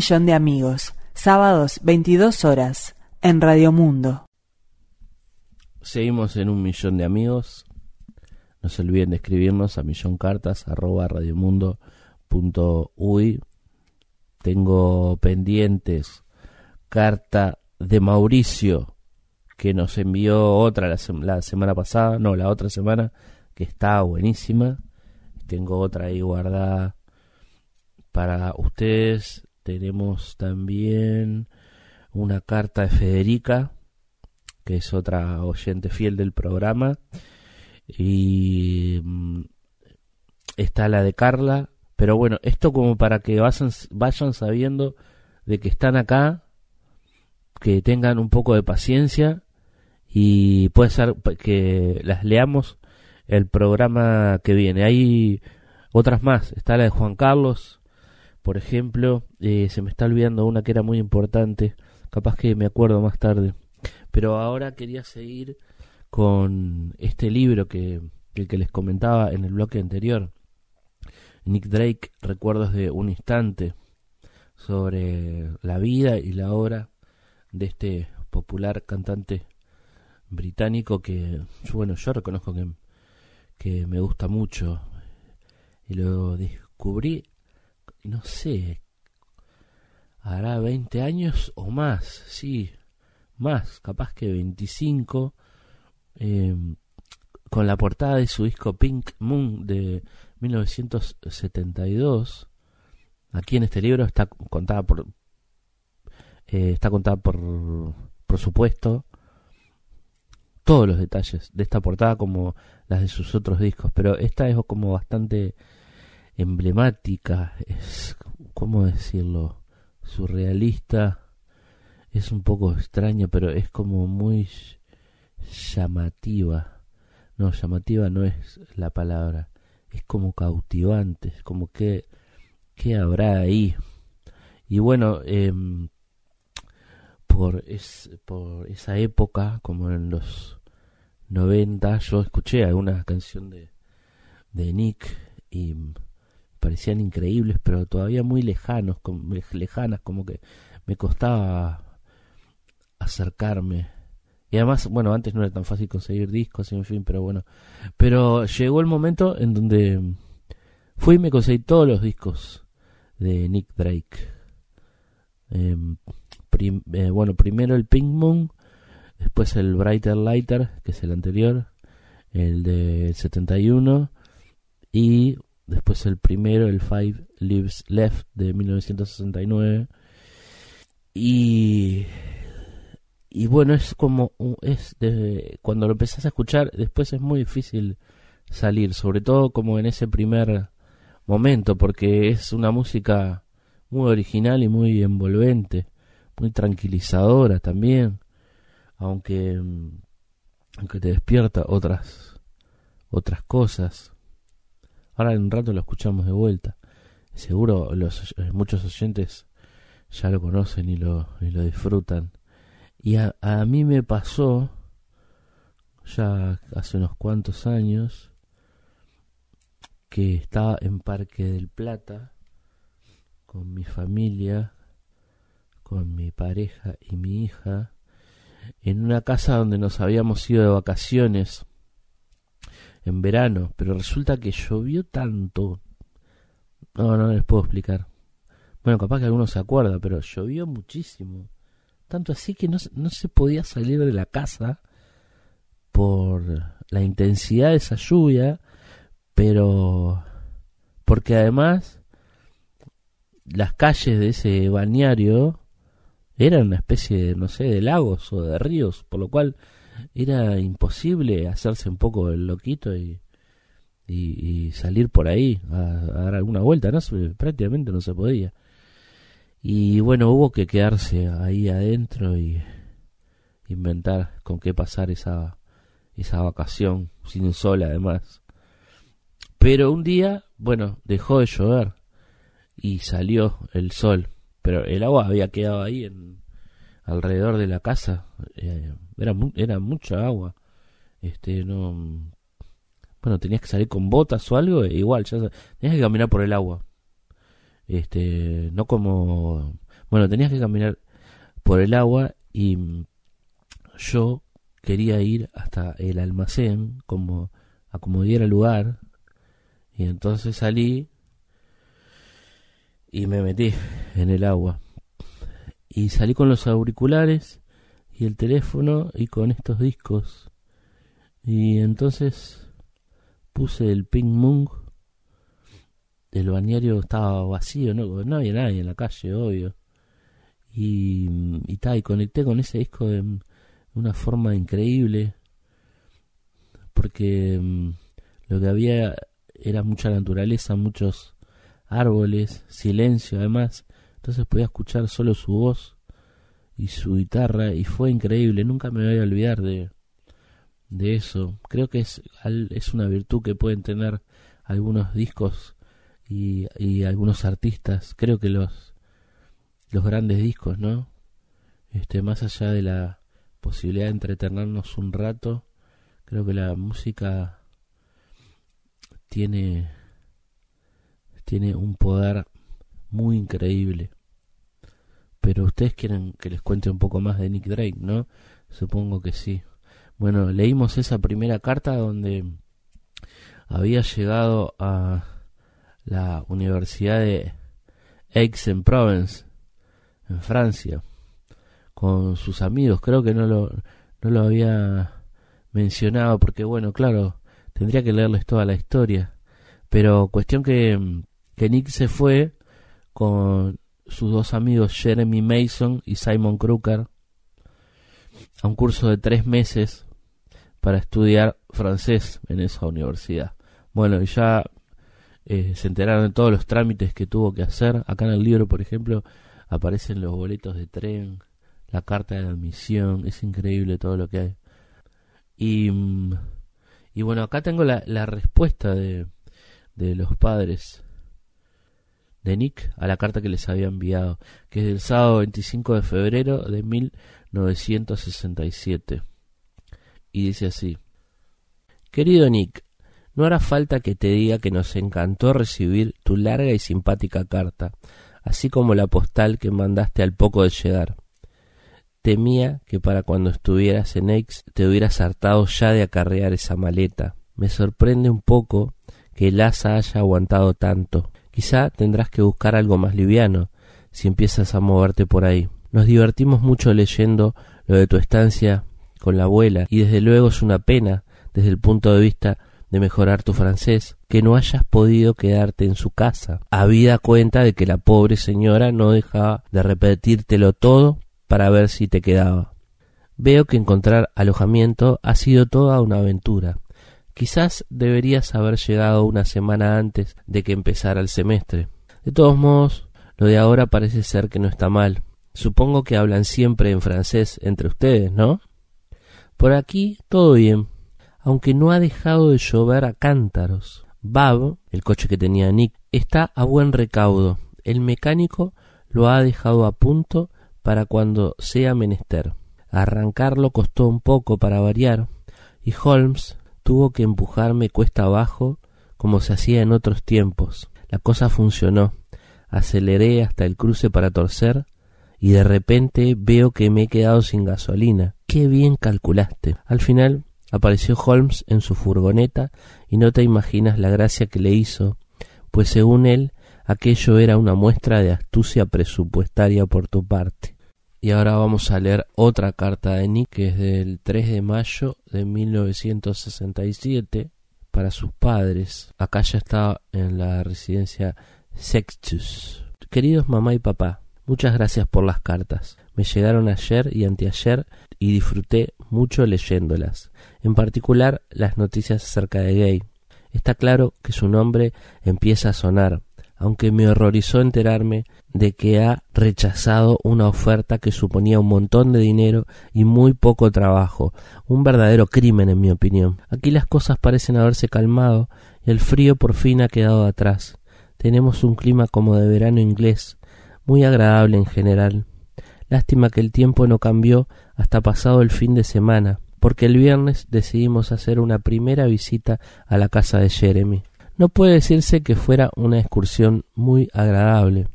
Millón de amigos. Sábados, 22 horas. En Radio Mundo. Seguimos en un millón de amigos. No se olviden de escribirnos a milloncartas arroba radiomundo.uy. Tengo pendientes carta de Mauricio que nos envió otra la, la semana pasada, no, la otra semana, que está buenísima. Tengo otra ahí guardada para ustedes. Tenemos también una carta de Federica, que es otra oyente fiel del programa. Y mm, está la de Carla. Pero bueno, esto como para que vayan, vayan sabiendo de que están acá, que tengan un poco de paciencia y puede ser que las leamos el programa que viene. Hay otras más. Está la de Juan Carlos, por ejemplo. eh, se me está olvidando una que era muy importante. Capaz que me acuerdo más tarde. Pero ahora quería seguir con este libro que, el que les comentaba en el bloque anterior. Nick Drake, Recuerdos de un instante, sobre la vida y la obra de este popular cantante británico que, bueno, yo reconozco que, que me gusta mucho. Y lo descubrí, no sé, hará 20 años o más, sí, más, capaz que 25, eh, con la portada de su disco Pink Moon de 1972. Aquí en este libro está contada por eh, está contada por por supuesto todos los detalles de esta portada como las de sus otros discos, pero esta es como bastante emblemática, es cómo decirlo, surrealista, es un poco extraña, pero es como muy llamativa. No, llamativa no es la palabra, es como cautivante, es como que qué habrá ahí. Y bueno, em, por, es, por esa época, como en los 90, yo escuché alguna canción de, de Nick y parecían increíbles, pero todavía muy lejanos, lejanas, como que me costaba acercarme. Y además, bueno, antes no era tan fácil conseguir discos, en fin, pero bueno. Pero llegó el momento en donde fui y me conseguí todos los discos de Nick Drake. Em, eh, bueno, primero el Pink Moon, después el Brighter Lighter, que es el anterior, el del 71, y después el primero, el Five Lives Left de 1969. Y, y bueno, es como, es cuando lo empezás a escuchar, después es muy difícil salir, sobre todo como en ese primer momento, porque es una música muy original y muy envolvente, muy tranquilizadora también, aunque mm, aunque te despierta otras otras cosas. Ahora en un rato lo escuchamos de vuelta. seguro los eh, muchos oyentes ya lo conocen y lo, y lo disfrutan. Y a, a mí me pasó ya hace unos cuantos años que estaba en Parque del Plata con mi familia, con mi pareja y mi hija, en una casa donde nos habíamos ido de vacaciones en verano, pero resulta que llovió tanto. No, no les puedo explicar. Bueno, capaz que alguno se acuerda, pero llovió muchísimo. Tanto así que no, no se podía salir de la casa por la intensidad de esa lluvia, pero porque además las calles de ese balneario eran una especie de, no sé, de lagos o de ríos, por lo cual era imposible hacerse un poco el loquito y, salir por ahí a, a, dar alguna vuelta, no prácticamente no se podía. Y bueno, hubo que quedarse ahí adentro y inventar con qué pasar esa, esa vacación, sin sol además. Pero un día, bueno, dejó de llover y salió el sol, pero el agua había quedado ahí en alrededor de la casa, eh, era era mucha agua. Este no bueno, tenías que salir con botas o algo, e igual ya tenías que caminar por el agua. Este, no como bueno, tenías que caminar por el agua y yo quería ir hasta el almacén como a como diera lugar y entonces salí y me metí en el agua y salí con los auriculares y el teléfono y con estos discos. Y entonces puse el ping mong el bañario estaba vacío no no había nadie en la calle obvio. Y y, ta, y conecté con ese disco de una forma increíble porque um, lo que había era mucha naturaleza, muchos árboles, silencio además, entonces podía escuchar solo su voz y su guitarra y fue increíble, nunca me voy a olvidar de, de eso. Creo que es, es una virtud que pueden tener algunos discos y, y algunos artistas, creo que los, los grandes discos, ¿no? Este, más allá de la posibilidad de entretenernos un rato. Creo que la música tiene tiene un poder muy increíble. Pero ustedes quieren que les cuente un poco más de Nick Drake, ¿no? Supongo que sí. Bueno, leímos esa primera carta donde había llegado a la Universidad de Aix-en-Provence, en Francia con sus amigos. Creo que no lo, no lo había mencionado porque, bueno, claro, tendría que leerles toda la historia. Pero cuestión que, que Nick se fue con sus dos amigos Jeremy Mason y Simon Crooker a un curso de tres meses para estudiar francés en esa universidad. Bueno, y ya eh, se enteraron de todos los trámites que tuvo que hacer. Acá en el libro, por ejemplo, aparecen los boletos de tren, la carta de admisión, es increíble todo lo que hay. Y, mm, bueno, acá tengo la, respuesta de los padres de Nick a la carta que les había enviado, que es del sábado 25 de febrero de 1967. Y dice así, Querido Nick, no hará falta que te diga que nos encantó recibir tu larga y simpática carta, así como la postal que mandaste al poco de llegar. Temía que para cuando estuvieras en Aix te hubieras hartado ya de acarrear esa maleta. Me sorprende un poco que el asa haya aguantado tanto. Quizá tendrás que buscar algo más liviano si empiezas a moverte por ahí. Nos divertimos mucho leyendo lo de tu estancia con la abuela y desde luego es una pena desde el punto de vista de mejorar tu francés que no hayas podido quedarte en su casa, habida cuenta de que la pobre señora no dejaba de repetírtelo todo para ver si te quedaba. Veo que encontrar alojamiento ha sido toda una aventura. Quizás deberías haber llegado una semana antes de que empezara el semestre. De todos modos, lo de ahora parece ser que no está mal. Supongo que hablan siempre en francés entre ustedes, ¿no? Por aquí todo bien, aunque no ha dejado de llover a cántaros. Bab, el coche que tenía Nick, está a buen recaudo. El mecánico lo ha dejado a punto para cuando sea menester. Arrancarlo costó un poco para variar, y Holmes tuvo que empujarme cuesta abajo como se hacía en otros tiempos. La cosa funcionó. Aceleré hasta el cruce para torcer y de repente veo que me he quedado sin gasolina. Qué bien calculaste. Al final apareció Holmes en su furgoneta y no te imaginas la gracia que le hizo, pues según él aquello era una muestra de astucia presupuestaria por tu parte. Y ahora vamos a leer otra carta de Nick que es del 3 de mayo de 1967 para sus padres. Acá ya está en la residencia Sextus. Queridos mamá y papá, muchas gracias por las cartas. Me llegaron ayer y anteayer y disfruté mucho leyéndolas, en particular las noticias acerca de Gay. Está claro que su nombre empieza a sonar, aunque me horrorizó enterarme de que ha rechazado una oferta que suponía un montón de dinero y muy poco trabajo, un verdadero crimen en mi opinión. Aquí las cosas parecen haberse calmado y el frío por fin ha quedado atrás. Tenemos un clima como de verano inglés, muy agradable en general. Lástima que el tiempo no cambió hasta pasado el fin de semana, porque el viernes decidimos hacer una primera visita a la casa de Jeremy. No puede decirse que fuera una excursión muy agradable.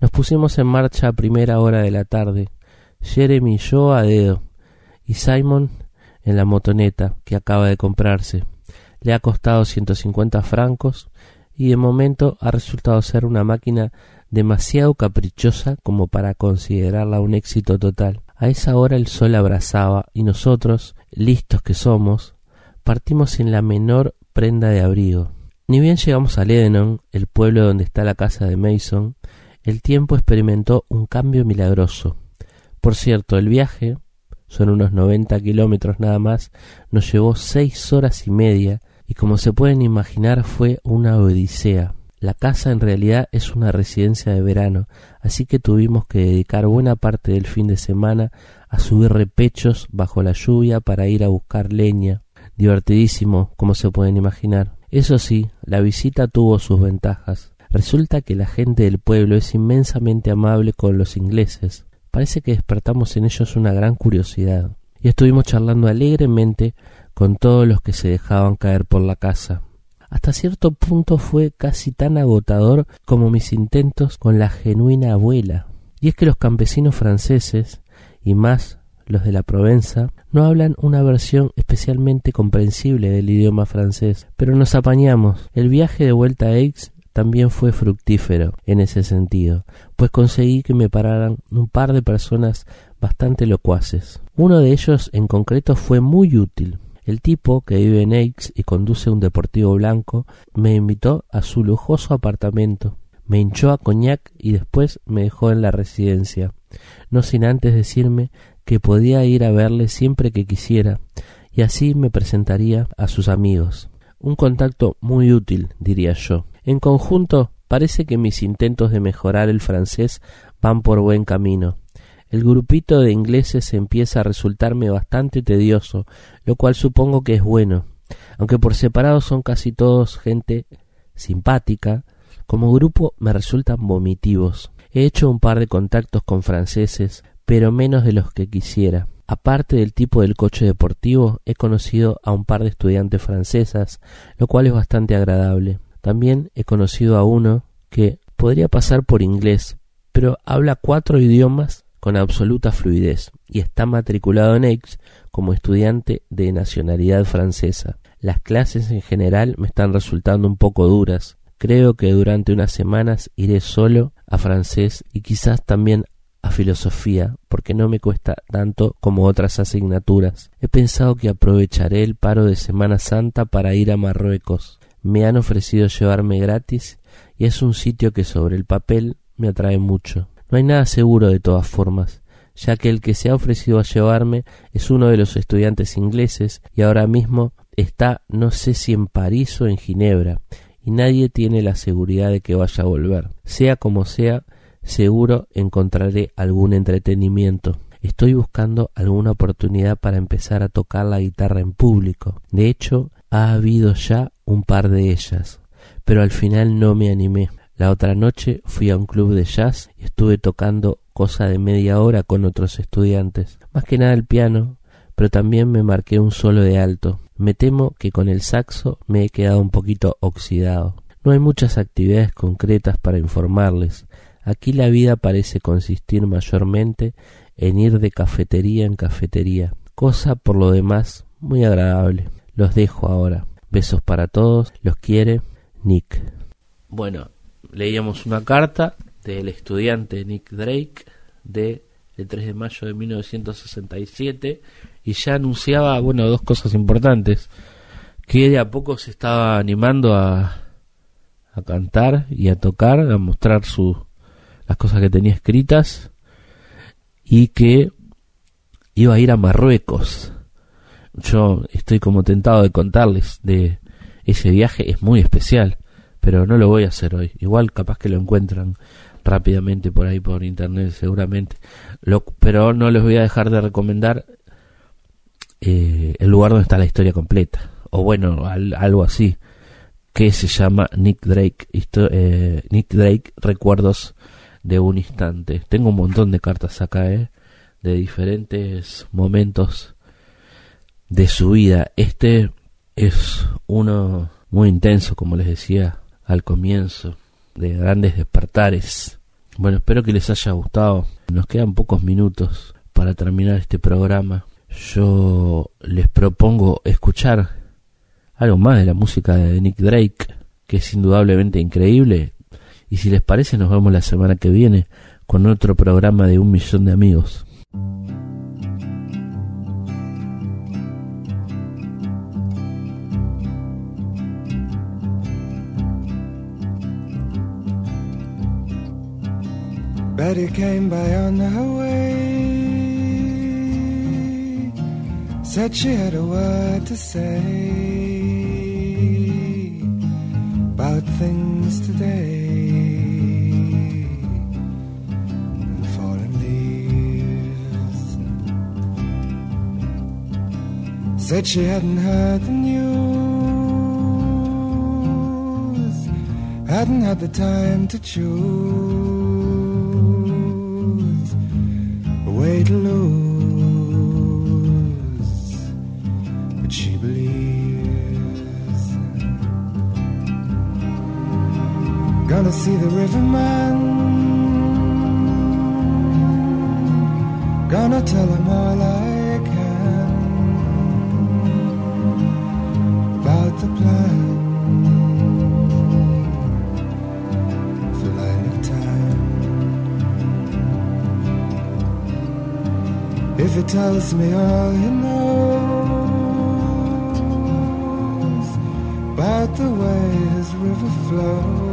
Nos pusimos en marcha a primera hora de la tarde, Jeremy y yo a dedo, y Simon en la motoneta que acaba de comprarse. Le ha costado ciento cincuenta francos y de momento ha resultado ser una máquina demasiado caprichosa como para considerarla un éxito total. A esa hora el sol abrazaba y nosotros, listos que somos, partimos sin la menor prenda de abrigo. Ni bien llegamos a Lebanon, el pueblo donde está la casa de Mason, el tiempo experimentó un cambio milagroso. Por cierto, el viaje, son unos noventa kilómetros nada más, nos llevó seis horas y media y como se pueden imaginar fue una odisea. La casa en realidad es una residencia de verano, así que tuvimos que dedicar buena parte del fin de semana a subir repechos bajo la lluvia para ir a buscar leña. Divertidísimo, como se pueden imaginar. Eso sí, la visita tuvo sus ventajas. Resulta que la gente del pueblo es inmensamente amable con los ingleses. Parece que despertamos en ellos una gran curiosidad. Y estuvimos charlando alegremente con todos los que se dejaban caer por la casa. Hasta cierto punto fue casi tan agotador como mis intentos con la genuina abuela. Y es que los campesinos franceses, y más los de la Provenza, no hablan una versión especialmente comprensible del idioma francés, pero nos apañamos. El viaje de vuelta a Aix también fue fructífero en ese sentido, pues conseguí que me pararan un par de personas bastante locuaces. Uno de ellos en concreto fue muy útil. El tipo, que vive en Aix y conduce un deportivo blanco, me invitó a su lujoso apartamento, me hinchó a coñac y después me dejó en la residencia, no sin antes decirme que podía ir a verle siempre que quisiera, y así me presentaría a sus amigos. Un contacto muy útil, diría yo. En conjunto, parece que mis intentos de mejorar el francés van por buen camino. El grupito de ingleses empieza a resultarme bastante tedioso, lo cual supongo que es bueno. Aunque por separado son casi todos gente simpática, como grupo me resultan vomitivos. He hecho un par de contactos con franceses, pero menos de los que quisiera. Aparte del tipo del coche deportivo, he conocido a un par de estudiantes francesas, lo cual es bastante agradable. También he conocido a uno que podría pasar por inglés, pero habla cuatro idiomas con absoluta fluidez y está matriculado en Aix como estudiante de nacionalidad francesa. Las clases en general me están resultando un poco duras. Creo que durante unas semanas iré solo a francés y quizás también a filosofía porque no me cuesta tanto como otras asignaturas. He pensado que aprovecharé el paro de Semana Santa para ir a Marruecos. Me han ofrecido llevarme gratis y es un sitio que sobre el papel me atrae mucho. No hay nada seguro de todas formas, ya que el que se ha ofrecido a llevarme es uno de los estudiantes ingleses y ahora mismo está no sé si en París o en Ginebra, y nadie tiene la seguridad de que vaya a volver. Sea como sea, seguro encontraré algún entretenimiento. Estoy buscando alguna oportunidad para empezar a tocar la guitarra en público. De hecho, ha habido ya un par de ellas, pero al final no me animé. La otra noche fui a un club de jazz y estuve tocando cosa de media hora con otros estudiantes. Más que nada el piano, pero también me marqué un solo de alto. Me temo que con el saxo me he quedado un poquito oxidado. No hay muchas actividades concretas para informarles. Aquí la vida parece consistir mayormente en ir de cafetería en cafetería, cosa por lo demás muy agradable. Los dejo ahora. Besos para todos. Los quiere Nick. Bueno, leíamos una carta del estudiante Nick Drake de el 3 de mayo de 1967 y ya anunciaba, bueno, dos cosas importantes, que de a poco se estaba animando a, a cantar y a tocar, a mostrar su, las cosas que tenía escritas y que iba a ir a Marruecos. Yo estoy como tentado de contarles de ese viaje, es muy especial, pero no lo voy a hacer hoy. Igual capaz que lo encuentran rápidamente por ahí por internet seguramente. Lo, pero no les voy a dejar de recomendar eh, el lugar donde está la historia completa. O bueno, algo así. Que se llama Nick Drake. Eh, Nick Drake Recuerdos de un instante. Tengo un montón de cartas acá, ¿eh? De diferentes momentos de su vida. Este es uno muy intenso, como les decía al comienzo, de grandes despertares. Bueno, espero que les haya gustado. Nos quedan pocos minutos para terminar este programa. Yo les propongo escuchar algo más de la música de Nick Drake, que es indudablemente increíble. Y si les parece, nos vemos la semana que viene con otro programa de un millón de amigos. Betty came by on her way. Said she had a word to say about things today. Said she hadn't heard the news, hadn't had the time to choose to lose, but she believes. Gonna see the riverman. Gonna tell him all I he tells me all he knows about the way his river flows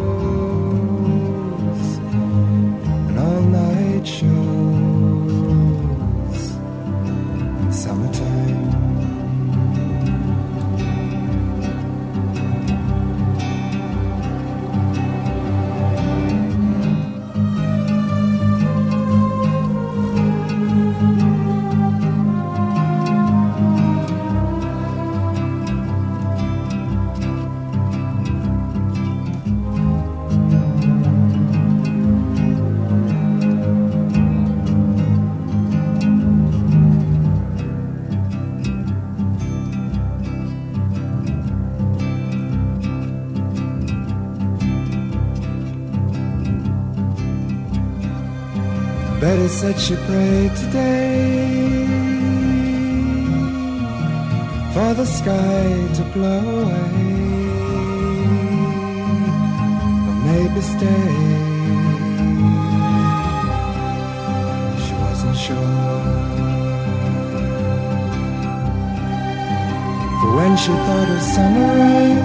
Betty said she prayed today for the sky to blow away, or maybe stay. She wasn't sure. For when she thought of summer rain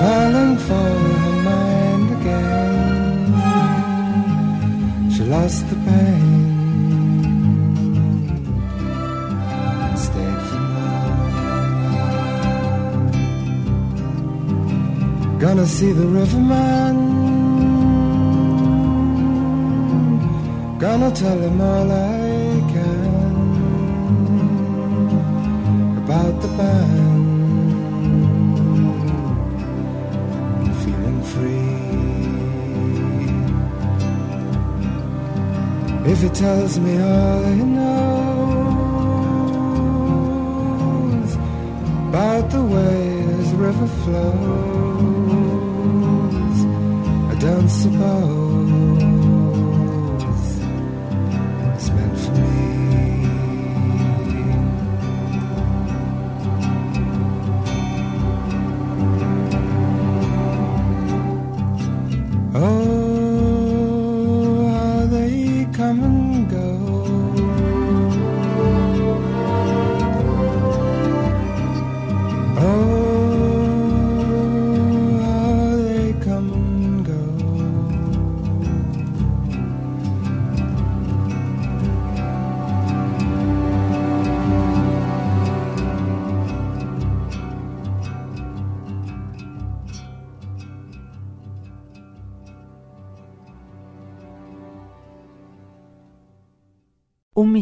calling for Lost the pain stayed for more. Gonna see the riverman. Gonna tell him all I can about the band. If he tells me all he knows about the way this river flows, I don't suppose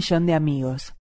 millón de amigos.